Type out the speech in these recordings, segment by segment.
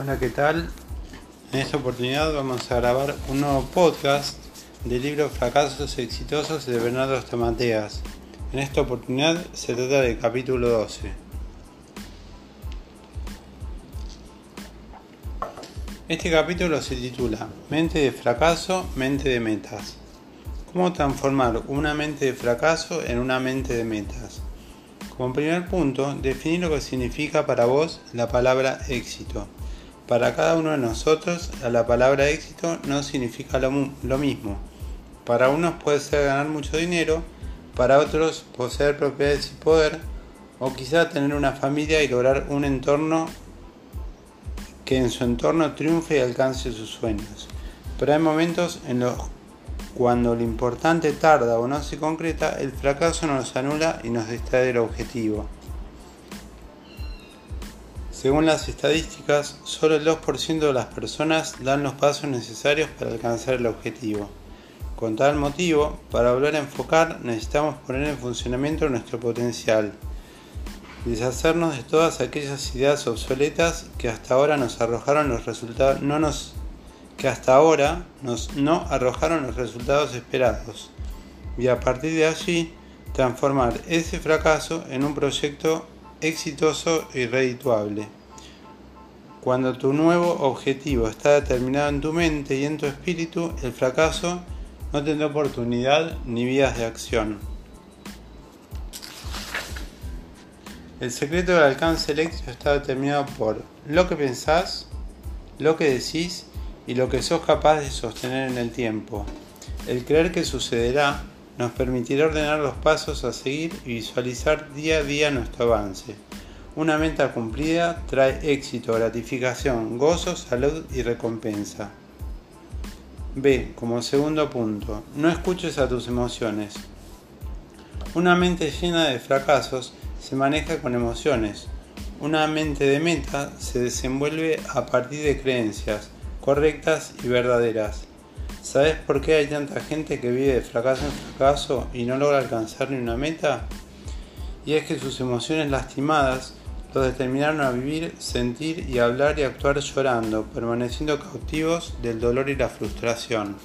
Hola, ¿qué tal? En esta oportunidad vamos a grabar un nuevo podcast del libro Fracasos Exitosos de Bernardo Stamateas. En esta oportunidad se trata del capítulo 12. Este capítulo se titula Mente de fracaso, mente de metas. ¿Cómo transformar una mente de fracaso en una mente de metas? Como primer punto, definir lo que significa para vos la palabra éxito. Para cada uno de nosotros, la palabra éxito no significa lo, mismo. Para unos puede ser ganar mucho dinero, para otros poseer propiedades y poder, o quizá tener una familia y lograr un entorno que en su entorno triunfe y alcance sus sueños. Pero hay momentos en los cuando lo importante tarda o no se concreta, el fracaso nos anula y nos distrae del objetivo. Según las estadísticas, solo el 2% de las personas dan los pasos necesarios para alcanzar el objetivo. Con tal motivo, para volver a enfocar, necesitamos poner en funcionamiento nuestro potencial, deshacernos de todas aquellas ideas obsoletas que hasta ahora nos arrojaron los resultados, no nos que hasta ahora nos no arrojaron los resultados esperados y a partir de allí transformar ese fracaso en un proyecto exitoso y redituable. Cuando tu nuevo objetivo está determinado en tu mente y en tu espíritu, el fracaso no tendrá oportunidad ni vías de acción. El secreto del alcance del éxito está determinado por lo que pensás, lo que decís y lo que sos capaz de sostener en el tiempo. El creer que sucederá nos permitirá ordenar los pasos a seguir y visualizar día a día nuestro avance. Una meta cumplida trae éxito, gratificación, gozo, salud y recompensa. B. Como segundo punto, no escuches a tus emociones. Una mente llena de fracasos se maneja con emociones. Una mente de meta se desenvuelve a partir de creencias, correctas y verdaderas. ¿Sabes por qué hay tanta gente que vive de fracaso en fracaso y no logra alcanzar ni una meta? Y es que sus emociones lastimadas los determinaron a vivir, sentir y hablar y actuar llorando, permaneciendo cautivos del dolor y la frustración.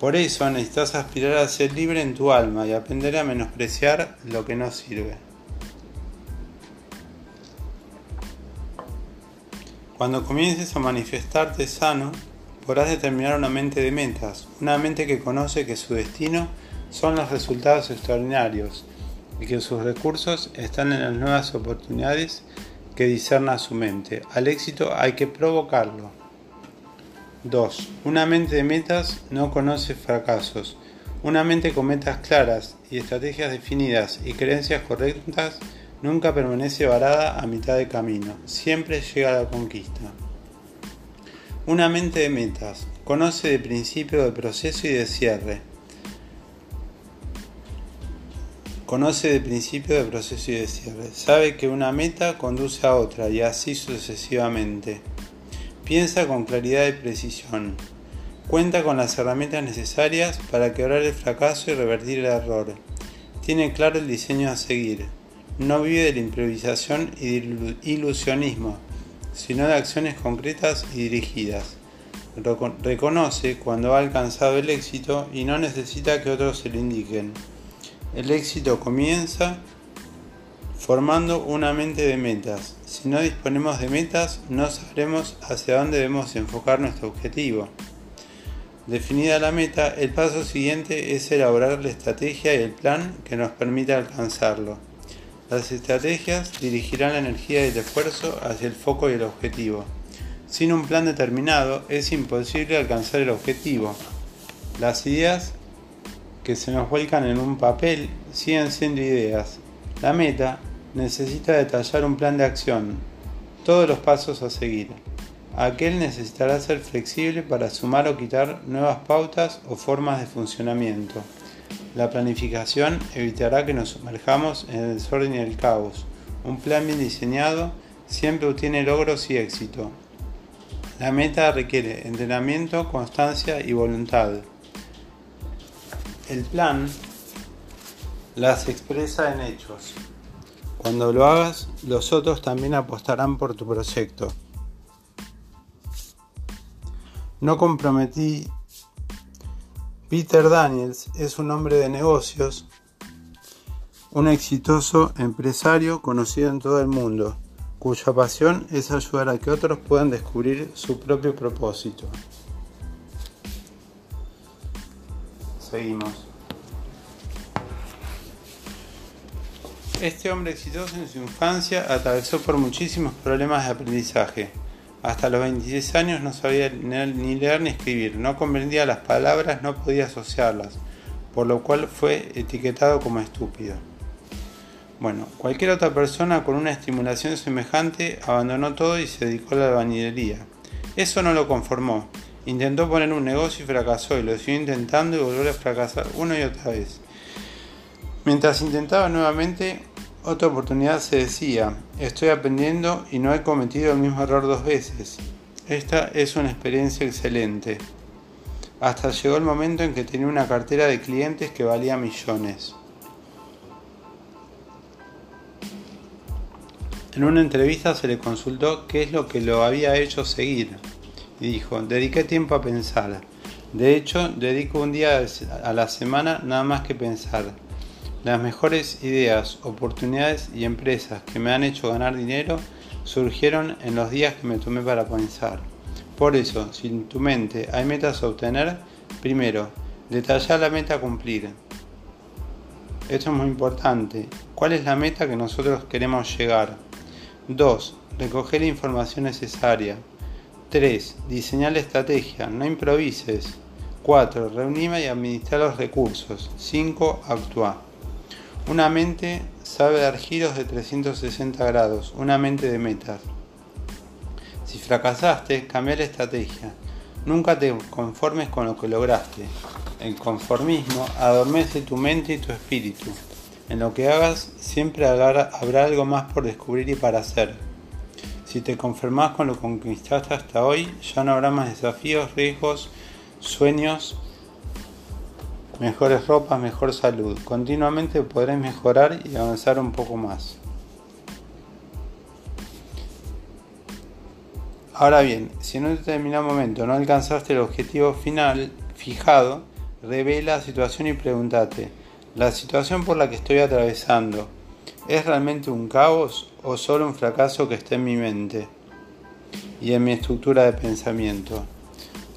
Por eso necesitas aspirar a ser libre en tu alma y aprender a menospreciar lo que no sirve. Cuando comiences a manifestarte sano, podrás determinar una mente de metas, una mente que conoce que su destino son los resultados extraordinarios y que sus recursos están en las nuevas oportunidades que discerna su mente. Al éxito hay que provocarlo. 2. Una mente de metas no conoce fracasos. Una mente con metas claras y estrategias definidas y creencias correctas Nunca permanece varada a mitad de camino, siempre llega a la conquista. Una mente de metas, conoce de principio, de proceso y de cierre. Conoce de principio, de proceso y de cierre. Sabe que una meta conduce a otra y así sucesivamente. Piensa con claridad y precisión. Cuenta con las herramientas necesarias para quebrar el fracaso y revertir el error. Tiene claro el diseño a seguir no vive de la improvisación y del ilusionismo, sino de acciones concretas y dirigidas. Reconoce cuando ha alcanzado el éxito y no necesita que otros se lo indiquen. El éxito comienza formando una mente de metas. Si no disponemos de metas, no sabremos hacia dónde debemos enfocar nuestro objetivo. Definida la meta, el paso siguiente es elaborar la estrategia y el plan que nos permita alcanzarlo. Las estrategias dirigirán la energía y el esfuerzo hacia el foco y el objetivo. Sin un plan determinado es imposible alcanzar el objetivo. Las ideas que se nos vuelcan en un papel siguen siendo ideas. La meta necesita detallar un plan de acción, todos los pasos a seguir. Aquel necesitará ser flexible para sumar o quitar nuevas pautas o formas de funcionamiento. La planificación evitará que nos sumerjamos en el desorden y el caos. Un plan bien diseñado siempre obtiene logros y éxito. La meta requiere entrenamiento, constancia y voluntad. El plan las expresa en hechos. Cuando lo hagas, los otros también apostarán por tu proyecto. No comprometí. Peter Daniels es un hombre de negocios, un exitoso empresario conocido en todo el mundo, cuya pasión es ayudar a que otros puedan descubrir su propio propósito. Seguimos. Este hombre exitoso en su infancia atravesó por muchísimos problemas de aprendizaje. Hasta los 26 años no sabía ni leer ni escribir, no comprendía las palabras, no podía asociarlas, por lo cual fue etiquetado como estúpido. Bueno, cualquier otra persona con una estimulación semejante abandonó todo y se dedicó a la albañilería. Eso no lo conformó. Intentó poner un negocio y fracasó y lo siguió intentando y volvió a fracasar una y otra vez. Mientras intentaba nuevamente, otra oportunidad se decía, estoy aprendiendo y no he cometido el mismo error dos veces. Esta es una experiencia excelente. Hasta llegó el momento en que tenía una cartera de clientes que valía millones. En una entrevista se le consultó qué es lo que lo había hecho seguir. Y dijo, dediqué tiempo a pensar. De hecho, dedico un día a la semana nada más que pensar. Las mejores ideas, oportunidades y empresas que me han hecho ganar dinero surgieron en los días que me tomé para pensar. Por eso, si en tu mente hay metas a obtener, primero, detalla la meta a cumplir. Esto es muy importante. ¿Cuál es la meta que nosotros queremos llegar? 2. Recoger la información necesaria. 3. Diseñar la estrategia, no improvises. 4. Reunir y administrar los recursos. 5. Actuar. Una mente sabe dar giros de 360 grados, una mente de metas. Si fracasaste, cambia la estrategia. Nunca te conformes con lo que lograste. El conformismo adormece tu mente y tu espíritu. En lo que hagas siempre habrá algo más por descubrir y para hacer. Si te conformas con lo conquistaste hasta hoy, ya no habrá más desafíos, riesgos, sueños, mejores ropas, mejor salud. Continuamente podrás mejorar y avanzar un poco más. Ahora bien, si en un determinado momento no alcanzaste el objetivo final fijado, revela la situación y pregúntate, la situación por la que estoy atravesando, ¿es realmente un caos o solo un fracaso que está en mi mente y en mi estructura de pensamiento?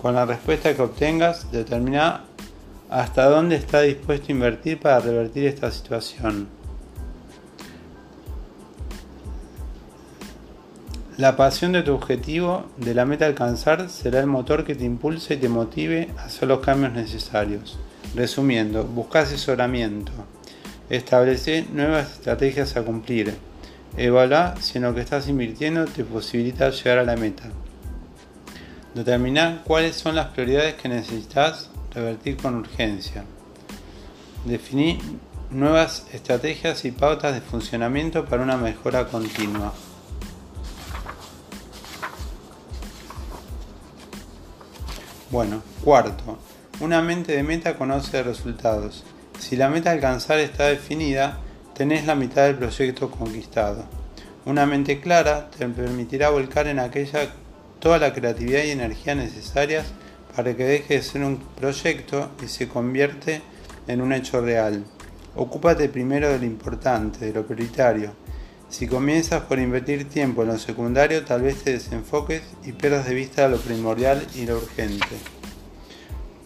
Con la respuesta que obtengas, determina hasta dónde está dispuesto a invertir para revertir esta situación. La pasión de tu objetivo, de la meta a alcanzar, será el motor que te impulse y te motive a hacer los cambios necesarios. Resumiendo, busca asesoramiento. Establece nuevas estrategias a cumplir. Evalúa si en lo que estás invirtiendo te posibilita llegar a la meta. Determina cuáles son las prioridades que necesitas revertir con urgencia. Definir nuevas estrategias y pautas de funcionamiento para una mejora continua. Bueno, cuarto, una mente de meta conoce resultados. Si la meta a alcanzar está definida, tenés la mitad del proyecto conquistado. Una mente clara te permitirá volcar en aquella toda la creatividad y energía necesarias para que deje de ser un proyecto y se convierte en un hecho real. Ocúpate primero de lo importante, de lo prioritario. Si comienzas por invertir tiempo en lo secundario, tal vez te desenfoques y pierdas de vista lo primordial y lo urgente.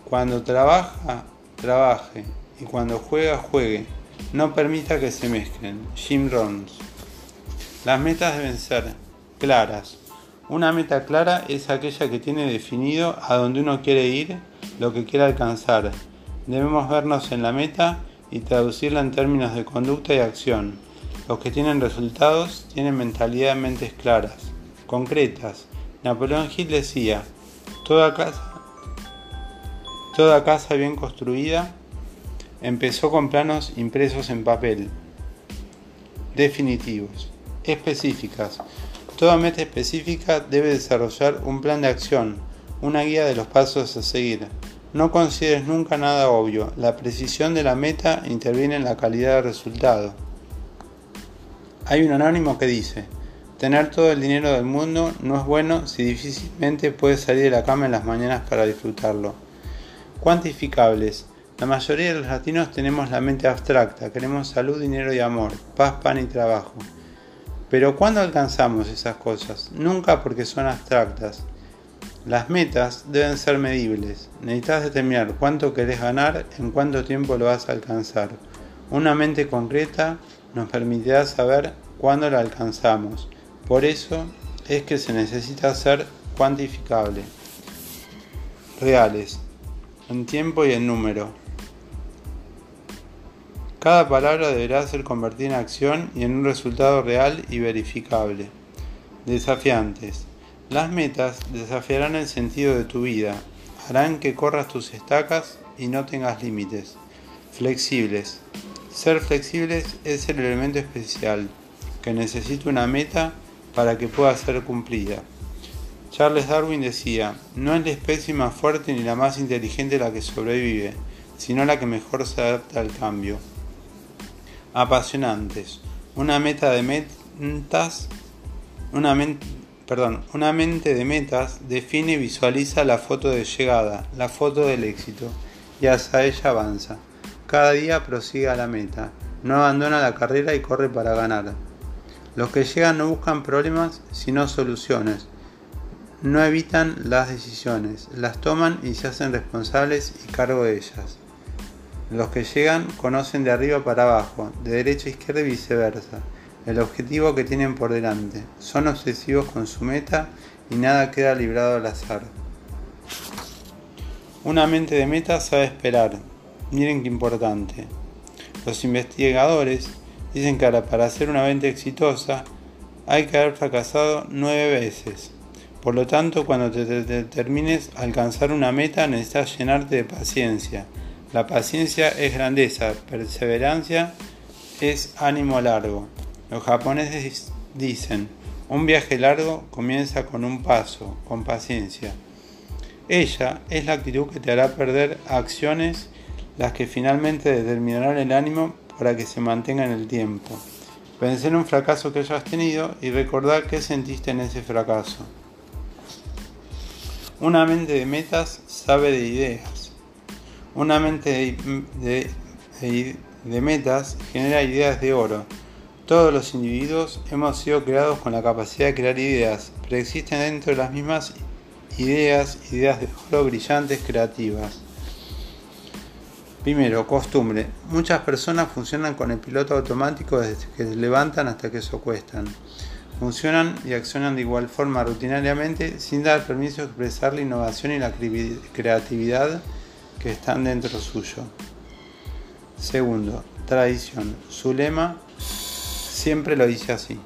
Cuando trabaja, trabaje. Y cuando juega, juegue. No permita que se mezclen. Jim Rohns. Las metas deben ser claras. Una meta clara es aquella que tiene definido a dónde uno quiere ir, lo que quiere alcanzar. Debemos vernos en la meta y traducirla en términos de conducta y acción. Los que tienen resultados tienen mentalidad de mentes claras, concretas. Napoleón Hill decía, toda casa Toda casa bien construida empezó con planos impresos en papel, definitivos, específicas. Toda meta específica debe desarrollar un plan de acción, una guía de los pasos a seguir. No consideres nunca nada obvio. La precisión de la meta interviene en la calidad del resultado. Hay un anónimo que dice, tener todo el dinero del mundo no es bueno si difícilmente puedes salir de la cama en las mañanas para disfrutarlo. Cuantificables. La mayoría de los latinos tenemos la mente abstracta, queremos salud, dinero y amor, paz, pan y trabajo. Pero ¿cuándo alcanzamos esas cosas? Nunca porque son abstractas. Las metas deben ser medibles. Necesitas determinar cuánto querés ganar, en cuánto tiempo lo vas a alcanzar. Una mente concreta nos permitirá saber cuándo la alcanzamos. Por eso es que se necesita ser cuantificable. Reales, en tiempo y en número. Cada palabra deberá ser convertida en acción y en un resultado real y verificable. Desafiantes. Las metas desafiarán el sentido de tu vida, harán que corras tus estacas y no tengas límites. Flexibles. Ser flexibles es el elemento especial que necesita una meta para que pueda ser cumplida. Charles Darwin decía, no es la especie más fuerte ni la más inteligente la que sobrevive, sino la que mejor se adapta al cambio. Apasionantes. Una meta de metas, una, perdón, una mente de metas define y visualiza la foto de llegada, la foto del éxito, y hacia ella avanza. Cada día prosigue a la meta, no abandona la carrera y corre para ganar. Los que llegan no buscan problemas, sino soluciones. No evitan las decisiones, las toman y se hacen responsables y cargo de ellas. Los que llegan conocen de arriba para abajo, de derecha a izquierda y viceversa, el objetivo que tienen por delante. Son obsesivos con su meta y nada queda librado al azar. Una mente de meta sabe esperar, Miren qué importante. Los investigadores dicen que para hacer una venta exitosa hay que haber fracasado nueve veces. Por lo tanto, cuando te determines alcanzar una meta necesitas llenarte de paciencia. La paciencia es grandeza, perseverancia es ánimo largo. Los japoneses dicen, un viaje largo comienza con un paso, con paciencia. Ella es la actitud que te hará perder acciones las que finalmente determinarán el ánimo para que se mantenga en el tiempo. En un fracaso que hayas tenido y recordar qué sentiste en ese fracaso. Una mente de metas sabe de ideas. Una mente de, metas genera ideas de oro. Todos los individuos hemos sido creados con la capacidad de crear ideas, pero existen dentro de las mismas ideas, ideas de oro brillantes, creativas. Primero, costumbre. Muchas personas funcionan con el piloto automático desde que se levantan hasta que se acuestan. Funcionan y accionan de igual forma rutinariamente sin dar permiso de expresar la innovación y la creatividad que están dentro suyo. Segundo, tradición. Su lema siempre lo dice así.